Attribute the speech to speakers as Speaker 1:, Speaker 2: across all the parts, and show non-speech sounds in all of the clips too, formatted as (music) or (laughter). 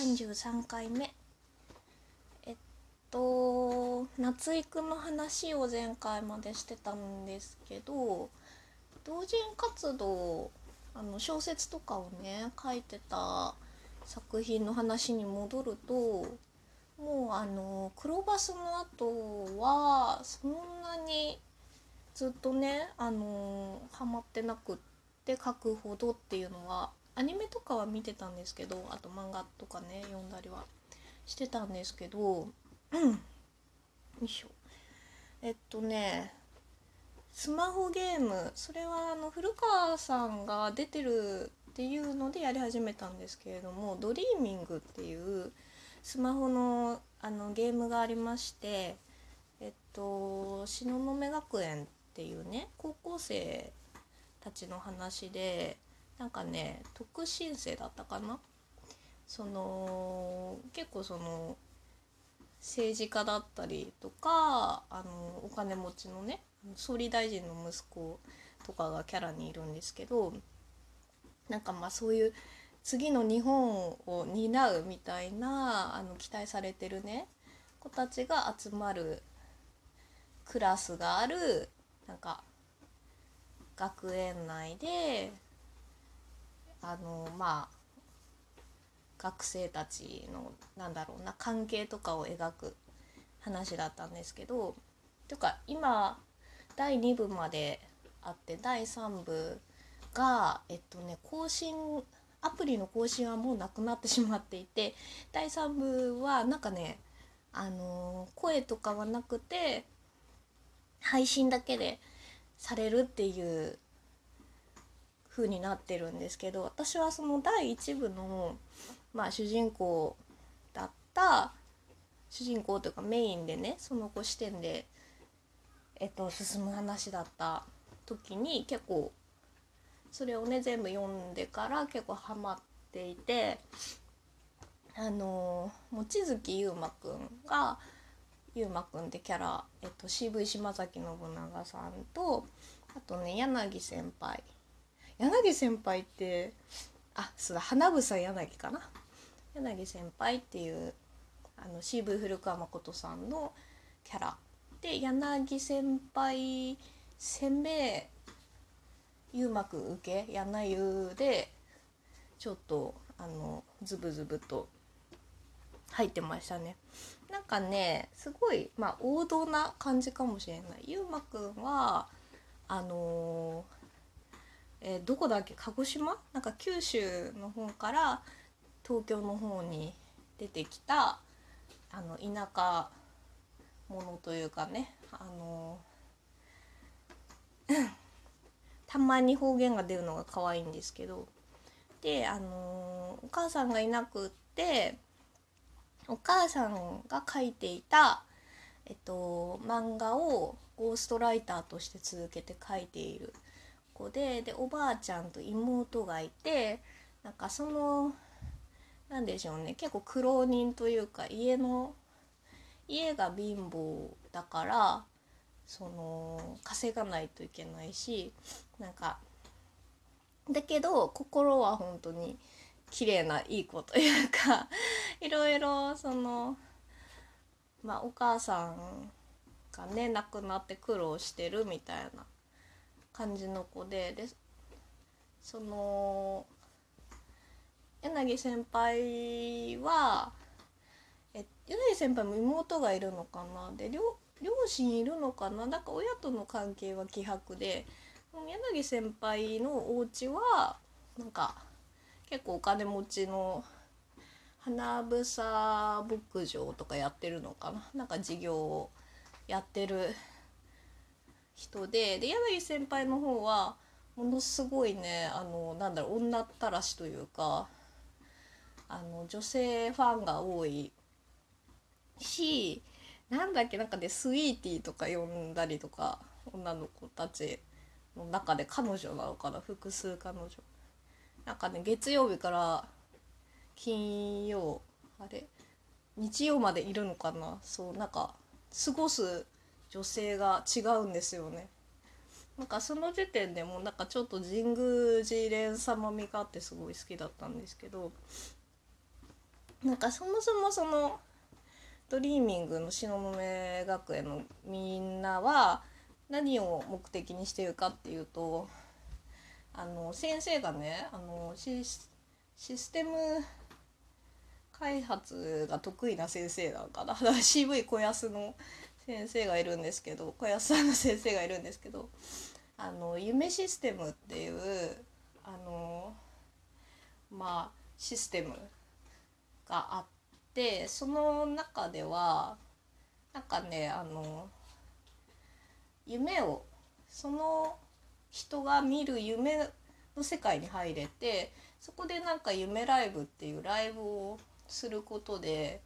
Speaker 1: 33回目えっと夏育の話を前回までしてたんですけど同人活動あの小説とかをね書いてた作品の話に戻るともうあの黒バスの後はそんなにずっとねあのハマってなくって書くほどっていうのはアニメとかは見てたんですけどあと漫画とかね読んだりはしてたんですけどよいしょ。えっとねスマホゲームそれはあの古川さんが出てるっていうのでやり始めたんですけれども「ドリーミング」っていうスマホのあのゲームがありましてえっと東雲学園っていうね高校生たちの話でなんかね特進生だったかな？その結構その政治家だったりとかあのお金持ちのね総理大臣の息子とかがキャラにいるんですけどなんかまあそういう次の日本を担うみたいなあの期待されてるね子たちが集まるクラスがあるなんか学園内であのまあ学生たちのなんだろうな関係とかを描く話だったんですけどというか今第2部まであって第3部がえっとね更新アプリの更新はもうなくなってしまっていて第3部はなんかねあの声とかはなくて配信だけでされるっていう風になってるんですけど私はその第1部の、まあ、主人公だった主人公というかメインでねその子視点で、えっと、進む話だった時に結構それをね全部読んでから結構ハマっていてあの望月優馬くんが優馬くんってキャラ、えっと、CV 島崎信長さんとあとね柳先輩柳先輩ってあそうだ花房柳かな。柳先輩っていうあの CV 古川誠さんのキャラで柳先輩鮮明優幕受け柳優でちょっとあのズブズブと入ってましたね。なんかねすごいまあ王道な感じかもしれない。優馬くんはあのーえー、どこだっけ？鹿児島？なんか九州の方から東京の方に出てきたあの田舎者というかねあの (clears throat) たまに方言が出るのが可愛いんですけどであのお母さんがいなくってお母さんが書いていた、えっと、漫画をゴーストライターとして続けて書いている。子ででおばあちゃんと妹がいてなんかその何でしょうね結構苦労人というか家の家が貧乏だからその稼がないといけないしなんかだけど心は本当に綺麗ないい子というか (laughs) いろいろそのまあお母さんがね亡くなって苦労してるみたいな感じの子ででその柳先輩はえ柳先輩も妹がいるのかな？で両親いるのかな？なんか親との関係は希薄で柳先輩のお家はなんか結構お金持ちの花房牧場とかやってるのかな？なんか事業をやってる人でで柳先輩の方はものすごいねあのなんだろう女ったらしというかあの女性ファンが多い。しなんだっけなんか、ね、スイーティーとか呼んだりとか女の子たちの中で彼女なのかな複数彼女。なんかね月曜日から金曜あれ？日曜までいるのかな？そうなんか過ごす女性が違うんですよね。なんかその時点でもなんかちょっと神宮寺蓮様味があってすごい好きだったんですけどなんかそもそもそのドリーミングの東雲学園のみんなは何を目的にしてるかっていうとあの先生がねあのシステム開発が得意な先生なのかな (laughs) CV 小安の先生がいるんですけど小安さんの先生がいるんですけどあの夢システムっていうあのまあシステムがあってその中ではなんかねあの夢をその人が見る夢の世界に入れてそこでなんか夢ライブっていうライブをすることで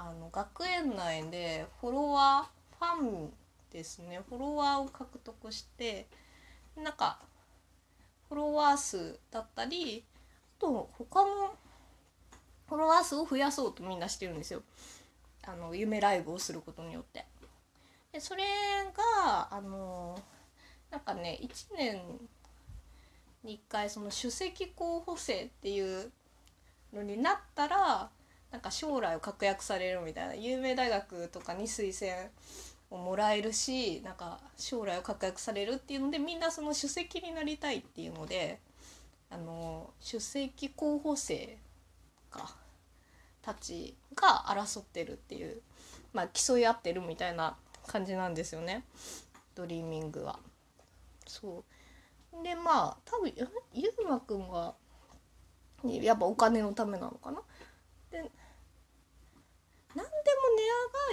Speaker 1: あの学園内でフォロワーファンですねフォロワーを獲得してなんかフォロワー数だったりあと他のフォロワー数を増やそうとみんなしてるんですよあの夢ライブをすることによって。でそれがあのなんかね1年に1回その首席候補生っていうのになったらなんか将来を確約されるみたいな有名大学とかに推薦をもらえるしなんか将来を確約されるっていうのでみんなその首席になりたいっていうのであの首席候補生かたちが争ってるっていうまあ競い合ってるみたいな感じなんですよね。ドリーミングは。そう。でまあ多分ゆうまくんはやっぱお金のためなのかな？で何でも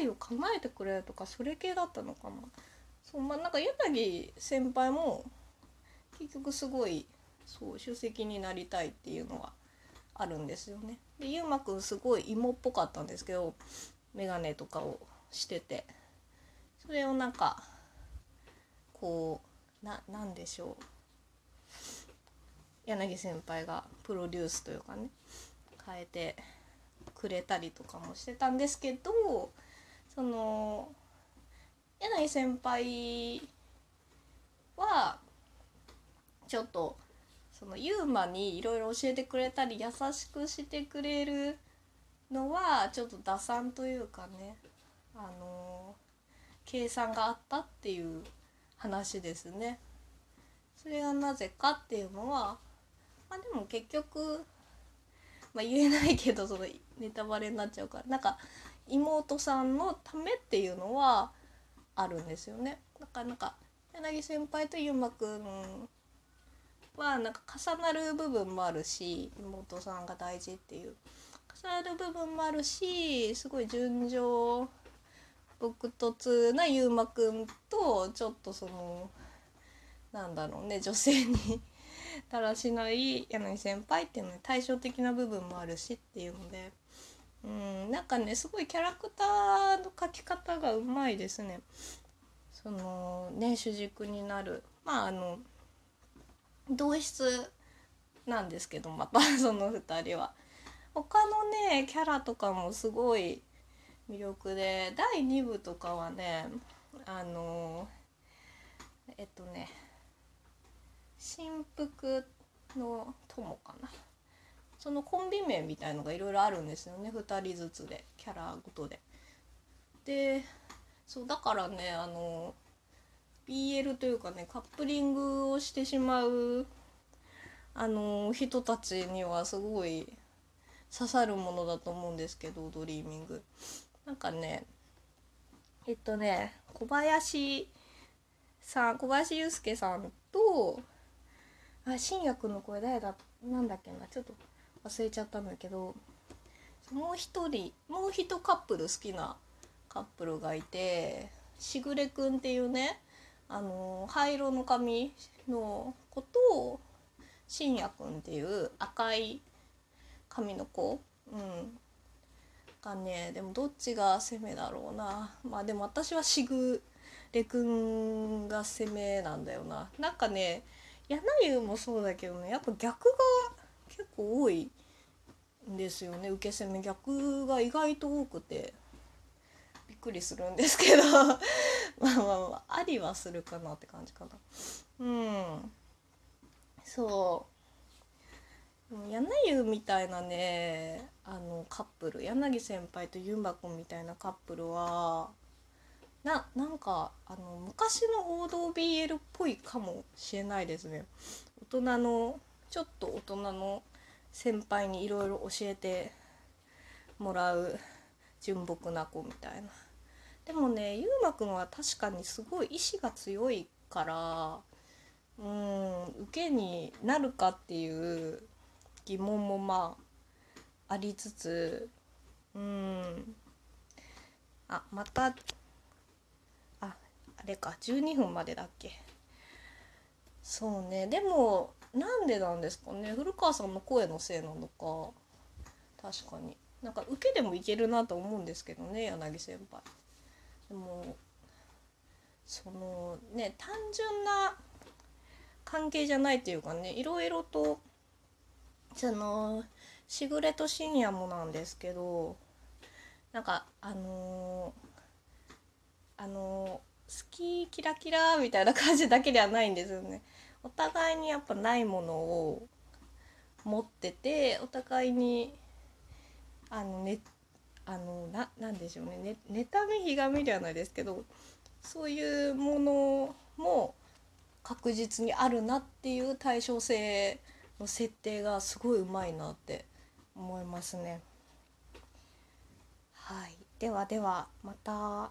Speaker 1: 値上がりを考えてくれとかそれ系だったのかな。そうまあなんか柳先輩も結局すごいそう首席になりたいっていうのはあるんですよね。でゆうまくんすごい芋っぽかったんですけど眼鏡とかをしてて。それをなんかこうななんでしょう。柳先輩がプロデュースというかね変えてくれたりとかもしてたんですけどその柳先輩はちょっとそのユーマにいろいろ教えてくれたり優しくしてくれるのはちょっと打算というかねあの計算があったっていう話ですね。それがなぜかっていうのはまあでも結局、まあ、言えないけどそのネタバレになっちゃうからなんか妹さんのためっていうのはあるんですよね。だからなんか柳先輩とゆうまくんはなんか重なる部分もあるし妹さんが大事っていう重なる部分もあるしすごい純情朴突なゆうまくんとちょっとそのなんだろうね女性に (laughs) だらしない柳先輩っていうのに対照的な部分もあるしっていうのでうんなんかねすごいキャラクターの描き方がうまいですね。そのね主軸になるまああの同室なんですけどまた (laughs) その2人は。他のねキャラとかもすごい魅力で第2部とかはねあのえっとね新福の友かなそのコンビ名みたいのがいろいろあるんですよね2人ずつでキャラごとで。でそうだからねあの BL というかねカップリングをしてしまうあの人たちにはすごい刺さるものだと思うんですけどドリーミング。なんかねえっとね小林さん小林裕介さんとあ新薬の声誰だなんだっけなちょっと忘れちゃったんだけどもう一人もう一カップル好きなカップルがいてしぐれくんっていうねあの灰色の髪の子と信也くんっていう赤い髪の子、うん、がねでもどっちが攻めだろうな。まあでも私はしぐれくんが攻めなんだよな。なんかね柳生もそうだけどねやっぱ逆が結構多いんですよね。受け攻め逆が意外と多くて。びっくりするんですけど。(laughs) まあまあまあありはするかなって感じかな。うん。そう。柳柳生みたいなねあのカップル。柳先輩とゆんばくんみたいなカップルはななんかあの昔の王道 BL っぽいかもしれないですね。大人のちょっと大人の先輩にいろいろ教えてもらう純朴な子みたいな。でもねゆうまくんは確かにすごい意志が強いからうん受けになるかっていう疑問もまあありつつうん。あまたああれか12分までだっけ。そうね。でもなんでなんですかね？古川さんの声のせいなのか。確かに。なんか受けでもいけるなと思うんですけどね柳先輩。でもそのね単純な関係じゃないっていうかねいろいろとそのしぐれと深夜もなんですけどなんかあのー、あのー、好きキラキラみたいな感じだけではないんですよね。お互いにやっぱないものを持っててお互いにあのねあのななんでしょうねね妬みひがみではないですけどそういうものも確実にあるなっていう対称性の設定がすごいうまいなって思いますね。はい、ではではまた。